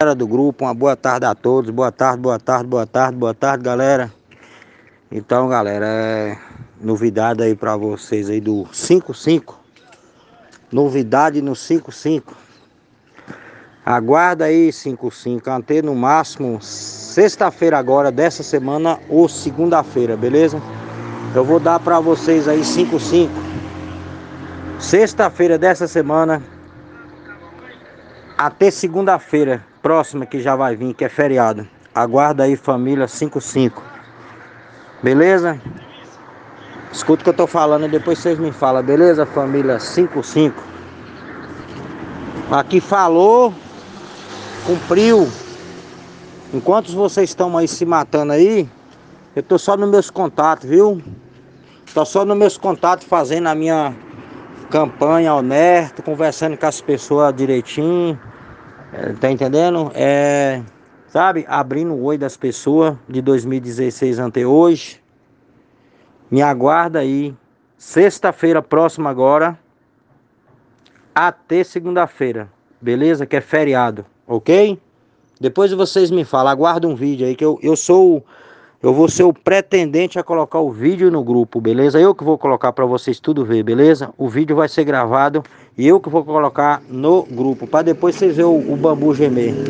Galera do grupo, uma boa tarde a todos. Boa tarde, boa tarde, boa tarde, boa tarde, galera. Então, galera, é novidade aí para vocês aí do 55. Novidade no 55. Aguarda aí 55, até no máximo sexta-feira agora dessa semana ou segunda-feira, beleza? Eu vou dar para vocês aí 55. Sexta-feira dessa semana até segunda-feira próxima que já vai vir, que é feriado. Aguarda aí, família 55. Beleza? Escuta o que eu tô falando e depois vocês me falam, beleza, família 55? Aqui falou, cumpriu. Enquanto vocês estão aí se matando aí, eu tô só nos meus contatos, viu? Tô só nos meus contatos fazendo a minha campanha honesto, conversando com as pessoas direitinho. É, tá entendendo? É, sabe, abrindo o oi das pessoas de 2016 ante hoje. Me aguarda aí. Sexta-feira próxima agora. Até segunda-feira. Beleza? Que é feriado, ok? Depois vocês me falam, aguarda um vídeo aí que eu, eu sou eu vou ser o pretendente a colocar o vídeo no grupo, beleza? Eu que vou colocar para vocês tudo ver, beleza? O vídeo vai ser gravado e eu que vou colocar no grupo, para depois vocês verem o, o bambu gemer.